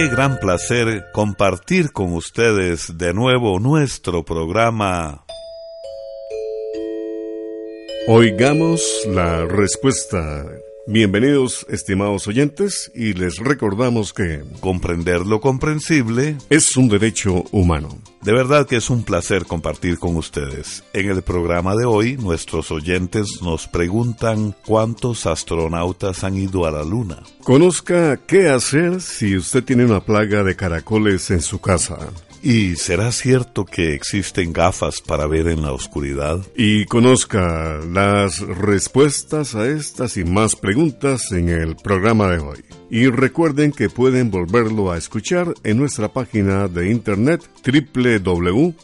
Qué gran placer compartir con ustedes de nuevo nuestro programa. Oigamos la respuesta Bienvenidos, estimados oyentes, y les recordamos que comprender lo comprensible es un derecho humano. De verdad que es un placer compartir con ustedes. En el programa de hoy, nuestros oyentes nos preguntan cuántos astronautas han ido a la Luna. Conozca qué hacer si usted tiene una plaga de caracoles en su casa. ¿Y será cierto que existen gafas para ver en la oscuridad? Y conozca las respuestas a estas y más preguntas en el programa de hoy. Y recuerden que pueden volverlo a escuchar en nuestra página de internet www.isq.org.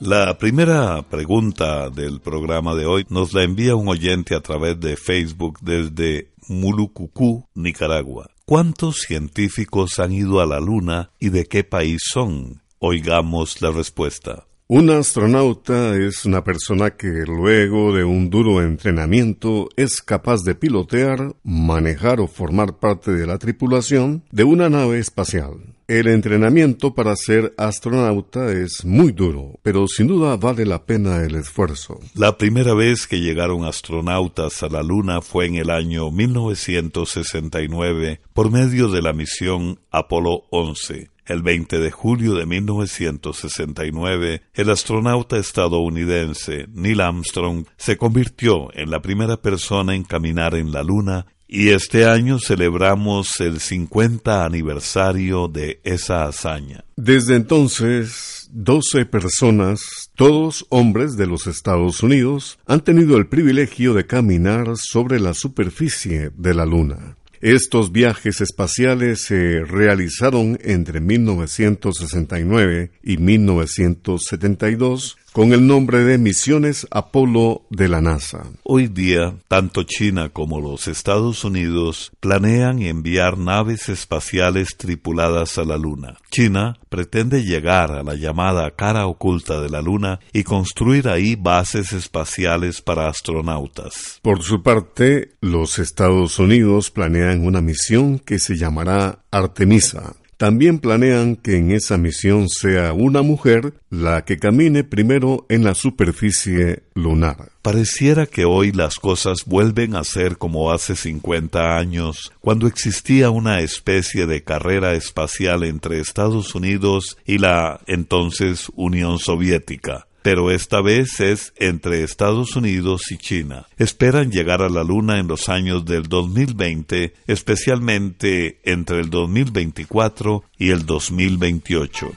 La primera pregunta del programa de hoy nos la envía un oyente a través de Facebook desde Mulucucú, Nicaragua. ¿Cuántos científicos han ido a la Luna y de qué país son? Oigamos la respuesta. Un astronauta es una persona que luego de un duro entrenamiento es capaz de pilotear, manejar o formar parte de la tripulación de una nave espacial. El entrenamiento para ser astronauta es muy duro, pero sin duda vale la pena el esfuerzo. La primera vez que llegaron astronautas a la Luna fue en el año 1969 por medio de la misión Apolo 11. El 20 de julio de 1969, el astronauta estadounidense Neil Armstrong se convirtió en la primera persona en caminar en la Luna y este año celebramos el 50 aniversario de esa hazaña. Desde entonces, 12 personas, todos hombres de los Estados Unidos, han tenido el privilegio de caminar sobre la superficie de la Luna. Estos viajes espaciales se realizaron entre 1969 y 1972 con el nombre de Misiones Apolo de la NASA. Hoy día, tanto China como los Estados Unidos planean enviar naves espaciales tripuladas a la Luna. China pretende llegar a la llamada cara oculta de la Luna y construir ahí bases espaciales para astronautas. Por su parte, los Estados Unidos planean una misión que se llamará Artemisa también planean que en esa misión sea una mujer la que camine primero en la superficie lunar. Pareciera que hoy las cosas vuelven a ser como hace 50 años, cuando existía una especie de carrera espacial entre Estados Unidos y la entonces Unión Soviética pero esta vez es entre Estados Unidos y China. Esperan llegar a la Luna en los años del 2020, especialmente entre el 2024 y el 2028.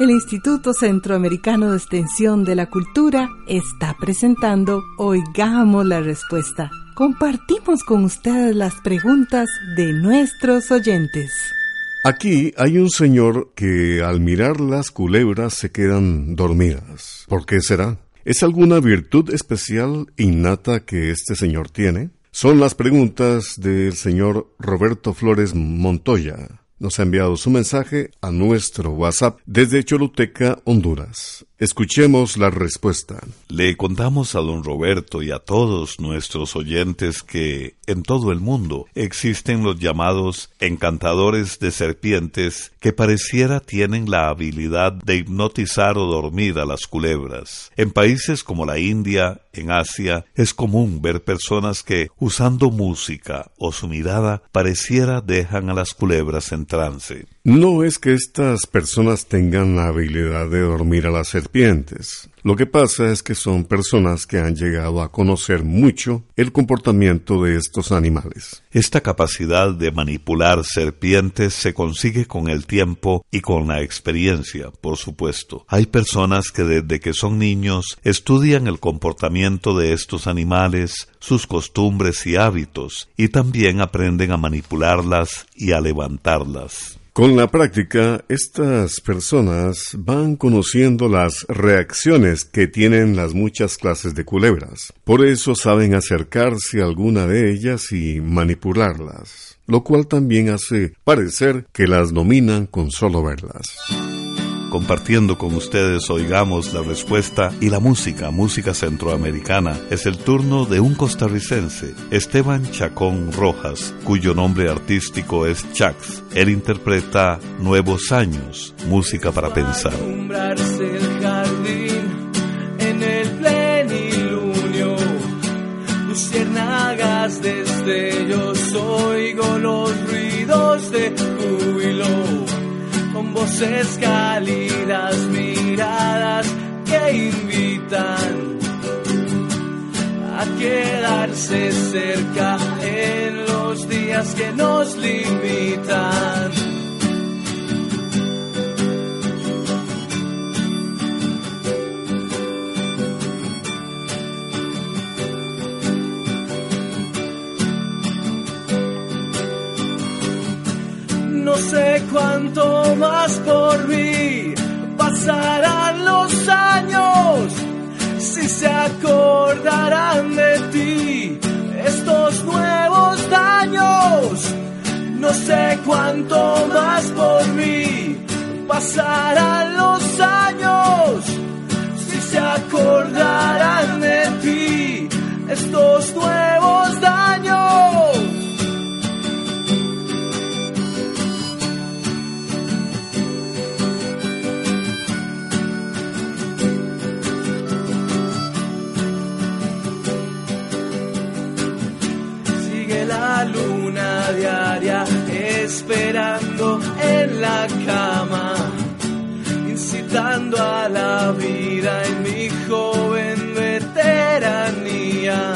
El Instituto Centroamericano de Extensión de la Cultura está presentando Oigamos la Respuesta. Compartimos con ustedes las preguntas de nuestros oyentes. Aquí hay un señor que al mirar las culebras se quedan dormidas. ¿Por qué será? ¿Es alguna virtud especial innata que este señor tiene? Son las preguntas del señor Roberto Flores Montoya. Nos ha enviado su mensaje a nuestro WhatsApp desde Choluteca, Honduras. Escuchemos la respuesta. Le contamos a don Roberto y a todos nuestros oyentes que en todo el mundo existen los llamados encantadores de serpientes que pareciera tienen la habilidad de hipnotizar o dormir a las culebras. En países como la India, en Asia, es común ver personas que, usando música o su mirada, pareciera dejan a las culebras en trance. No es que estas personas tengan la habilidad de dormir a las serpientes. Lo que pasa es que son personas que han llegado a conocer mucho el comportamiento de estos animales. Esta capacidad de manipular serpientes se consigue con el tiempo y con la experiencia, por supuesto. Hay personas que desde que son niños estudian el comportamiento de estos animales, sus costumbres y hábitos, y también aprenden a manipularlas y a levantarlas. Con la práctica, estas personas van conociendo las reacciones que tienen las muchas clases de culebras. Por eso saben acercarse a alguna de ellas y manipularlas, lo cual también hace parecer que las dominan con solo verlas. Compartiendo con ustedes Oigamos la Respuesta y la música, música centroamericana. Es el turno de un costarricense, Esteban Chacón Rojas, cuyo nombre artístico es Chax. Él interpreta Nuevos Años, música para pensar. Voces cálidas, miradas que invitan a quedarse cerca en los días que nos limitan. No sé cuánto más por mí pasarán los años si se acordarán de ti estos nuevos daños. No sé cuánto más por mí pasarán los años si se acordarán de ti estos nuevos daños. Esperando en la cama, incitando a la vida en mi joven veteranía.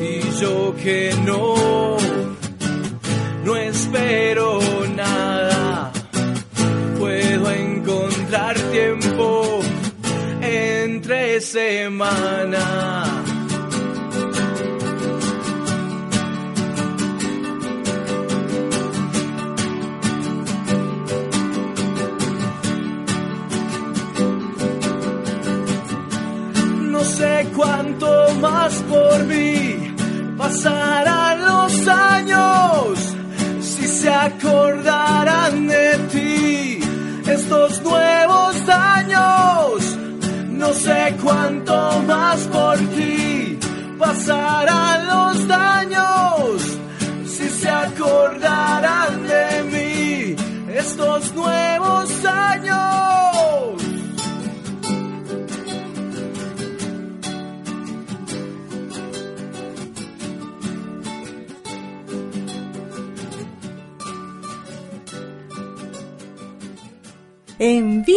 Y yo que no, no espero nada, puedo encontrar tiempo entre semana más por mí pasarán los años si se acordarán de ti estos nuevos años. No sé cuánto más por ti pasarán los daños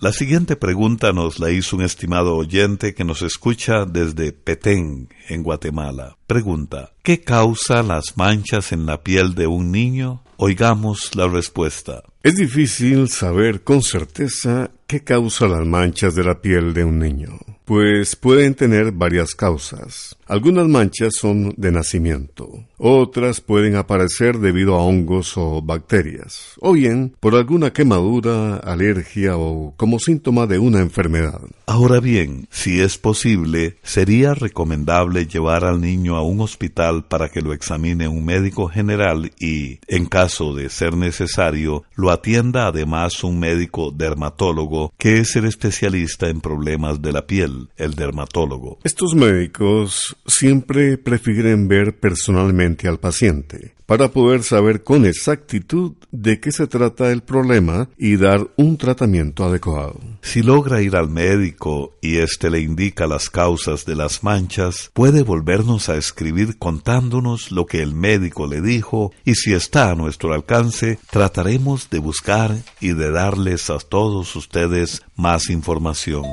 La siguiente pregunta nos la hizo un estimado oyente que nos escucha desde Petén, en Guatemala. Pregunta, ¿qué causa las manchas en la piel de un niño? Oigamos la respuesta. Es difícil saber con certeza qué causa las manchas de la piel de un niño, pues pueden tener varias causas. Algunas manchas son de nacimiento, otras pueden aparecer debido a hongos o bacterias, o bien por alguna quemadura, alergia o como síntoma de una enfermedad. Ahora bien, si es posible, sería recomendable llevar al niño a un hospital para que lo examine un médico general y, en caso de ser necesario, lo atienda además un médico dermatólogo, que es el especialista en problemas de la piel, el dermatólogo. Estos médicos siempre prefieren ver personalmente al paciente para poder saber con exactitud de qué se trata el problema y dar un tratamiento adecuado. Si logra ir al médico y éste le indica las causas de las manchas, puede volvernos a escribir contándonos lo que el médico le dijo y si está a nuestro alcance, trataremos de buscar y de darles a todos ustedes más información.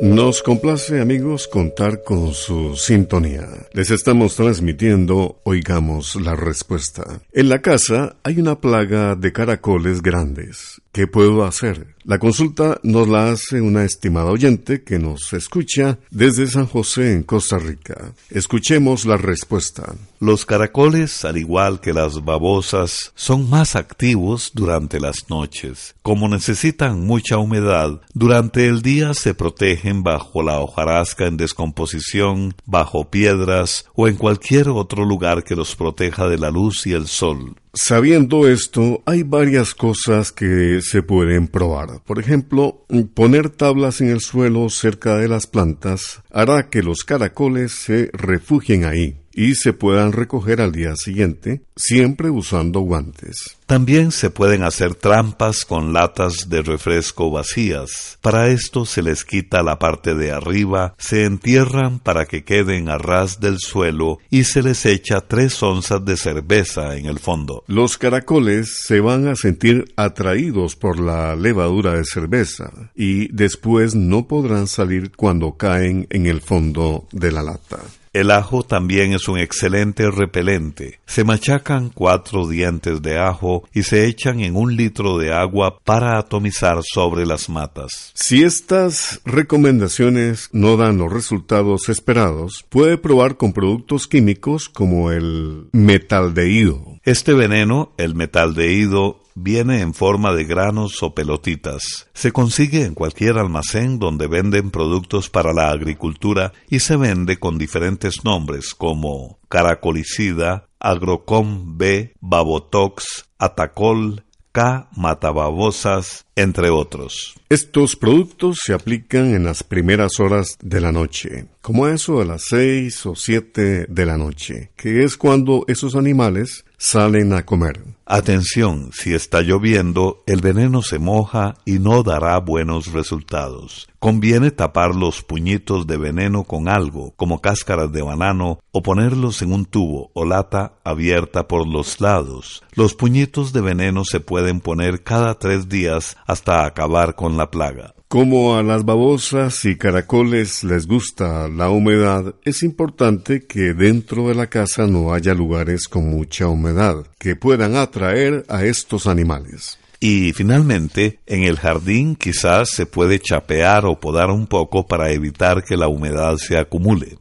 Nos complace amigos contar con su sintonía. Les estamos transmitiendo Oigamos la Respuesta. En la casa hay una plaga de caracoles grandes. ¿Qué puedo hacer? La consulta nos la hace una estimada oyente que nos escucha desde San José en Costa Rica. Escuchemos la respuesta. Los caracoles, al igual que las babosas, son más activos durante las noches. Como necesitan mucha humedad, durante el día se protegen bajo la hojarasca en descomposición, bajo piedras o en cualquier otro lugar que los proteja de la luz y el sol. Sabiendo esto, hay varias cosas que se pueden probar. Por ejemplo, poner tablas en el suelo cerca de las plantas hará que los caracoles se refugien ahí y se puedan recoger al día siguiente, siempre usando guantes. También se pueden hacer trampas con latas de refresco vacías. Para esto se les quita la parte de arriba, se entierran para que queden a ras del suelo y se les echa tres onzas de cerveza en el fondo. Los caracoles se van a sentir atraídos por la levadura de cerveza y después no podrán salir cuando caen en el fondo de la lata. El ajo también es un excelente repelente. Se machacan cuatro dientes de ajo y se echan en un litro de agua para atomizar sobre las matas. Si estas recomendaciones no dan los resultados esperados, puede probar con productos químicos como el metaldehído. Este veneno, el metaldehído, viene en forma de granos o pelotitas. Se consigue en cualquier almacén donde venden productos para la agricultura y se vende con diferentes nombres como caracolicida, agrocom B, babotox, atacol, K, matababosas, entre otros. Estos productos se aplican en las primeras horas de la noche, como eso de las seis o siete de la noche, que es cuando esos animales salen a comer. Atención, si está lloviendo, el veneno se moja y no dará buenos resultados. Conviene tapar los puñitos de veneno con algo, como cáscaras de banano, o ponerlos en un tubo o lata abierta por los lados. Los puñitos de veneno se pueden poner cada tres días hasta acabar con la plaga. Como a las babosas y caracoles les gusta la humedad, es importante que dentro de la casa no haya lugares con mucha humedad que puedan atraer a estos animales. Y finalmente, en el jardín quizás se puede chapear o podar un poco para evitar que la humedad se acumule.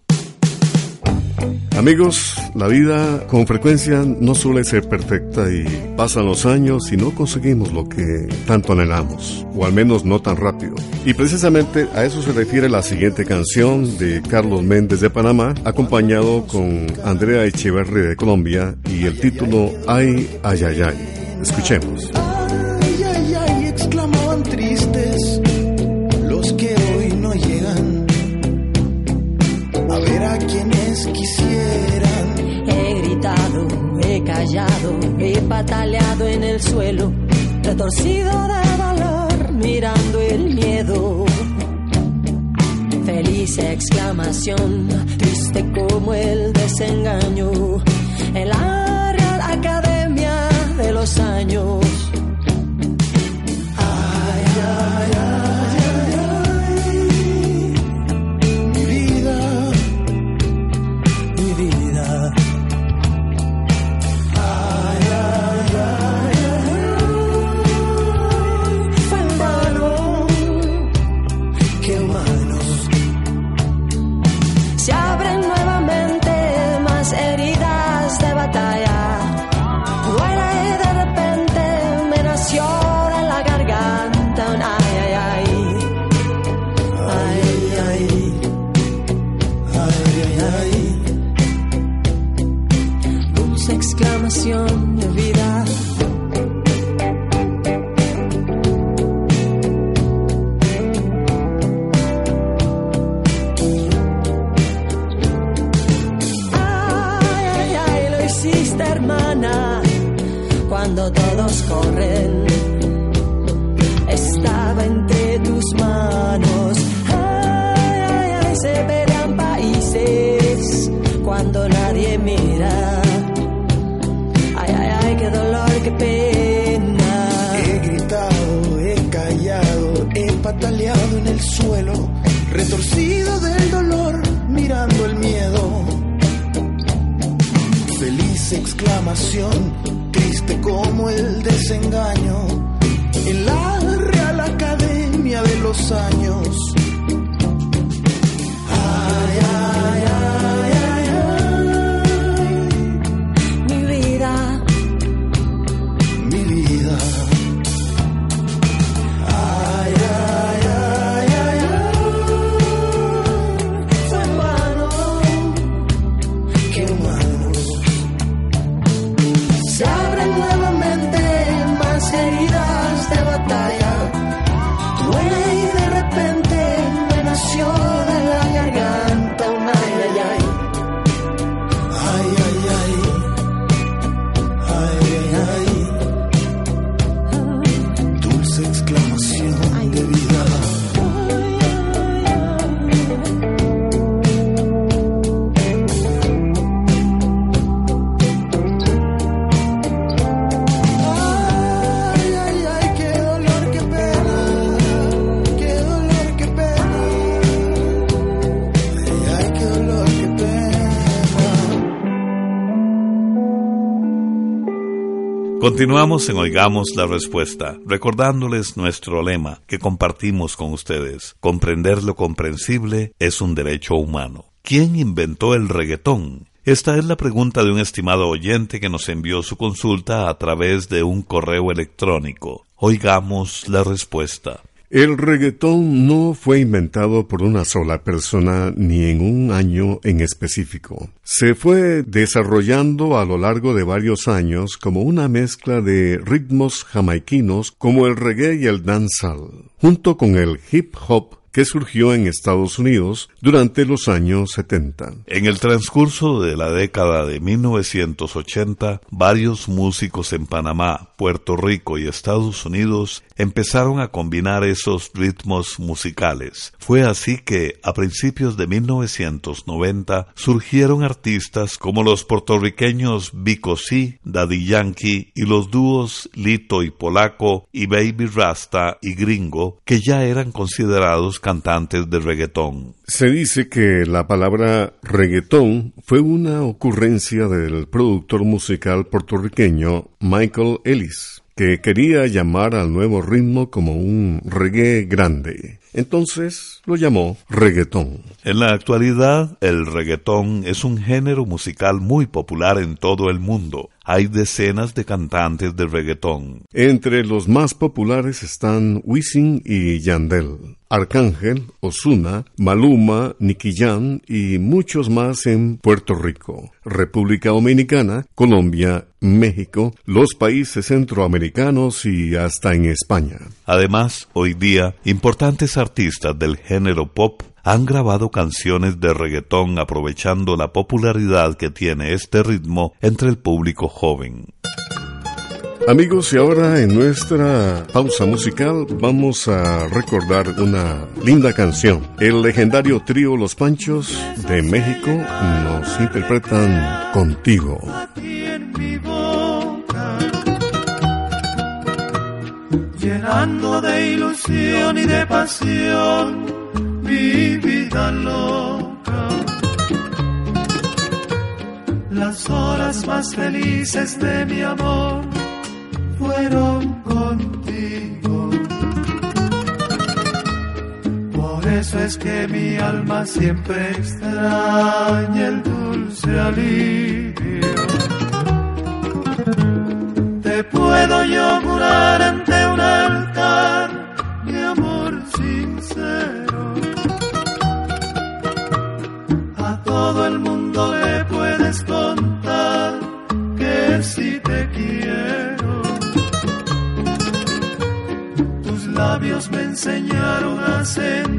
Amigos, la vida con frecuencia no suele ser perfecta y pasan los años y no conseguimos lo que tanto anhelamos, o al menos no tan rápido. Y precisamente a eso se refiere la siguiente canción de Carlos Méndez de Panamá, acompañado con Andrea Echeverri de Colombia y el título Ay, ay, ay, ay. Escuchemos. Ay, ay, ay, exclamaban tristes los que hoy no llegan a ver a quisieran. He gritado, he callado, he pataleado en el suelo, retorcido de dolor, mirando el miedo. Feliz exclamación, triste como el desengaño, en la Academia de los años. Me exclamación, triste como el desengaño, en la Real Academia de los Años. Ay, ay, ay, Continuamos en Oigamos la Respuesta, recordándoles nuestro lema que compartimos con ustedes. Comprender lo comprensible es un derecho humano. ¿Quién inventó el reggaetón? Esta es la pregunta de un estimado oyente que nos envió su consulta a través de un correo electrónico. Oigamos la respuesta. El reggaetón no fue inventado por una sola persona ni en un año en específico. Se fue desarrollando a lo largo de varios años como una mezcla de ritmos jamaiquinos como el reggae y el dancehall, junto con el hip hop que surgió en Estados Unidos durante los años 70. En el transcurso de la década de 1980, varios músicos en Panamá, Puerto Rico y Estados Unidos empezaron a combinar esos ritmos musicales. Fue así que, a principios de 1990, surgieron artistas como los puertorriqueños Vico C, Daddy Yankee y los dúos Lito y Polaco y Baby Rasta y Gringo, que ya eran considerados cantantes de reggaetón. Se dice que la palabra reggaetón fue una ocurrencia del productor musical puertorriqueño Michael Ellis, que quería llamar al nuevo ritmo como un reggae grande. Entonces lo llamó reggaetón. En la actualidad, el reggaetón es un género musical muy popular en todo el mundo. Hay decenas de cantantes de reggaetón. Entre los más populares están Wisin y Yandel, Arcángel, Osuna, Maluma, Nicky Jam y muchos más en Puerto Rico, República Dominicana, Colombia, México, los países centroamericanos y hasta en España. Además, hoy día, importantes artistas del género pop han grabado canciones de reggaetón aprovechando la popularidad que tiene este ritmo entre el público joven. Amigos, y ahora en nuestra pausa musical vamos a recordar una linda canción. El legendario trío Los Panchos de México nos interpretan Contigo. ti en mi boca, llenando de ilusión y de pasión mi vida loca. Las horas más felices de mi amor fueron contigo. Por eso es que mi alma siempre extraña el dulce alivio. Te puedo yo jurar ante Me enseñaron a sentir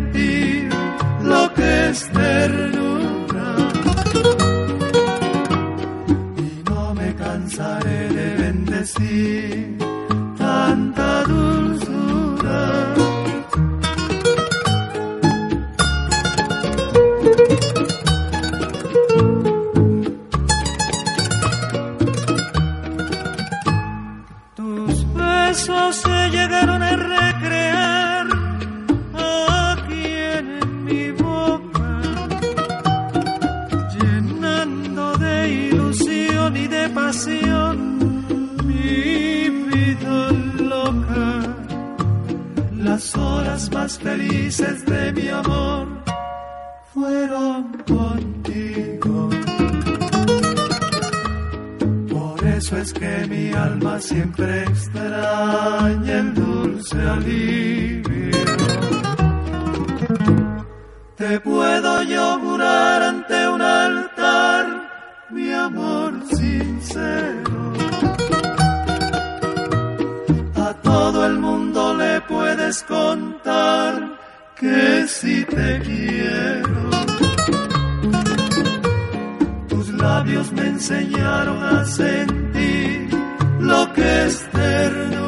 extraña el dulce alivio. Te puedo yo jurar ante un altar mi amor sincero. A todo el mundo le puedes contar que si te quiero. Tus labios me enseñaron a sentir lo que es ternura.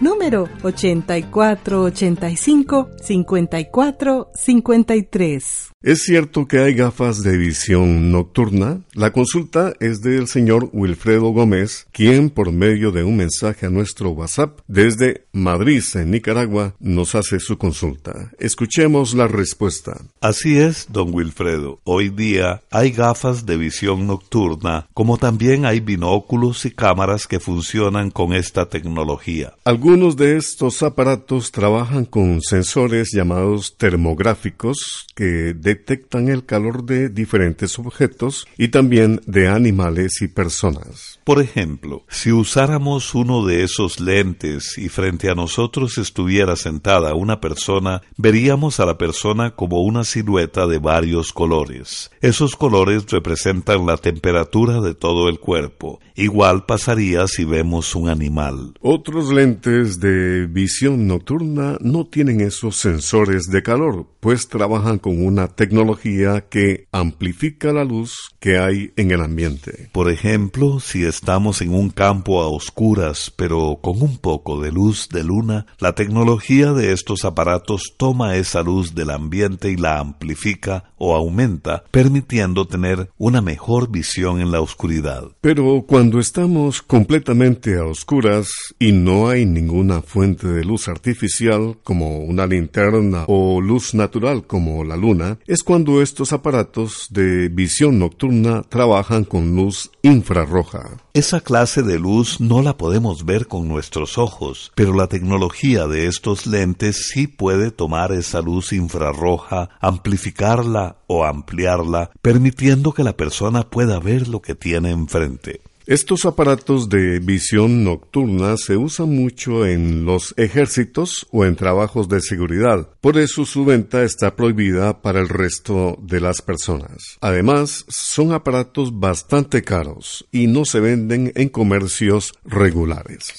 número 8485-5453. ¿Es cierto que hay gafas de visión nocturna? La consulta es del señor Wilfredo Gómez, quien por medio de un mensaje a nuestro WhatsApp desde Madrid, en Nicaragua, nos hace su consulta. Escuchemos la respuesta. Así es, don Wilfredo. Hoy día hay gafas de visión nocturna, como también hay binóculos y cámaras que funcionan con esta tecnología. Algunos de estos aparatos trabajan con sensores llamados termográficos que detectan el calor de diferentes objetos y también de animales y personas. Por ejemplo, si usáramos uno de esos lentes y frente a nosotros estuviera sentada una persona, veríamos a la persona como una silueta de varios colores. Esos colores representan la temperatura de todo el cuerpo. Igual pasaría si vemos un animal. Otros lentes de visión nocturna no tienen esos sensores de calor, pues trabajan con una tecnología que amplifica la luz que hay en el ambiente. Por ejemplo, si estamos en un campo a oscuras, pero con un poco de luz de luna, la tecnología de estos aparatos toma esa luz del ambiente y la amplifica o aumenta, permitiendo tener una mejor visión en la oscuridad. Pero cuando estamos completamente a oscuras y no hay ninguna fuente de luz artificial como una linterna o luz natural como la luna, es cuando estos aparatos de visión nocturna trabajan con luz infrarroja. Esa clase de luz no la podemos ver con nuestros ojos, pero la tecnología de estos lentes sí puede tomar esa luz infrarroja, amplificarla o ampliarla, permitiendo que la persona pueda ver lo que tiene enfrente. Estos aparatos de visión nocturna se usan mucho en los ejércitos o en trabajos de seguridad. Por eso su venta está prohibida para el resto de las personas. Además, son aparatos bastante caros y no se venden en comercios regulares.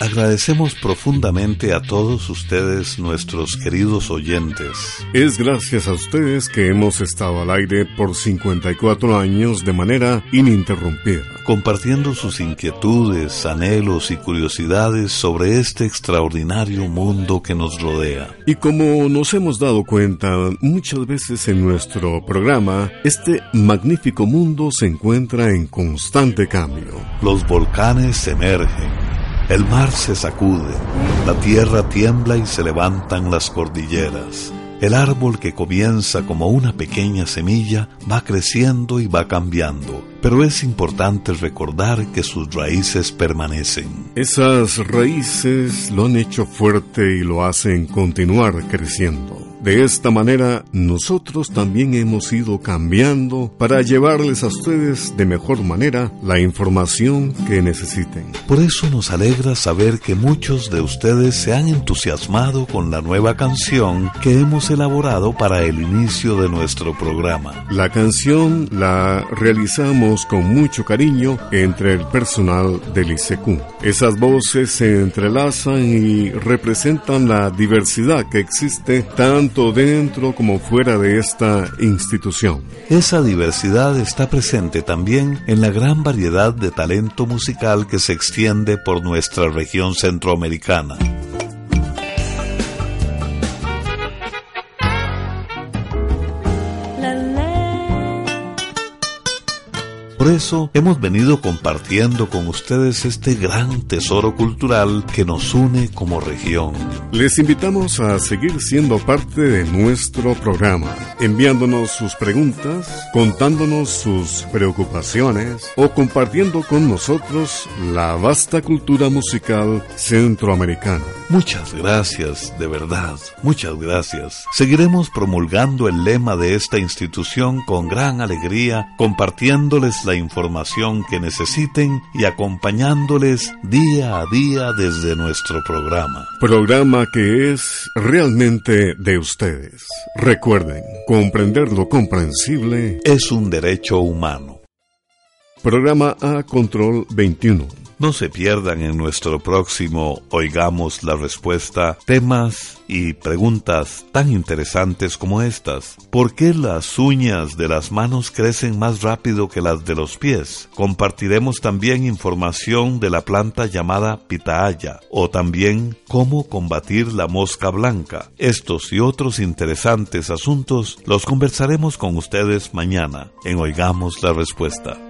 Agradecemos profundamente a todos ustedes, nuestros queridos oyentes. Es gracias a ustedes que hemos estado al aire por 54 años de manera ininterrumpida. compartiendo sus inquietudes, anhelos y curiosidades sobre este extraordinario mundo que nos rodea. Y como nos hemos dado cuenta muchas veces en nuestro programa, este magnífico mundo se encuentra en constante cambio. Los volcanes emergen, el mar se sacude, la tierra tiembla y se levantan las cordilleras. El árbol que comienza como una pequeña semilla va creciendo y va cambiando, pero es importante recordar que sus raíces permanecen. Esas raíces lo han hecho fuerte y lo hacen continuar creciendo. De esta manera, nosotros también hemos ido cambiando para llevarles a ustedes de mejor manera la información que necesiten. Por eso nos alegra saber que muchos de ustedes se han entusiasmado con la nueva canción que hemos elaborado para el inicio de nuestro programa. La canción la realizamos con mucho cariño entre el personal del ICQ. Esas voces se entrelazan y representan la diversidad que existe tanto dentro como fuera de esta institución. Esa diversidad está presente también en la gran variedad de talento musical que se extiende por nuestra región centroamericana. Por eso hemos venido compartiendo con ustedes este gran tesoro cultural que nos une como región. Les invitamos a seguir siendo parte de nuestro programa, enviándonos sus preguntas, contándonos sus preocupaciones o compartiendo con nosotros la vasta cultura musical centroamericana. Muchas gracias, de verdad, muchas gracias. Seguiremos promulgando el lema de esta institución con gran alegría, compartiéndoles la información que necesiten y acompañándoles día a día desde nuestro programa. Programa que es realmente de ustedes. Recuerden, comprender lo comprensible Es un derecho humano. Programa A Control 21. No se pierdan en nuestro próximo Oigamos la Respuesta temas y preguntas tan interesantes como estas. ¿Por qué las uñas de las manos crecen más rápido que las de los pies? Compartiremos también información de la planta llamada pitaya o también cómo combatir la mosca blanca. Estos y otros interesantes asuntos los conversaremos con ustedes mañana en Oigamos la Respuesta.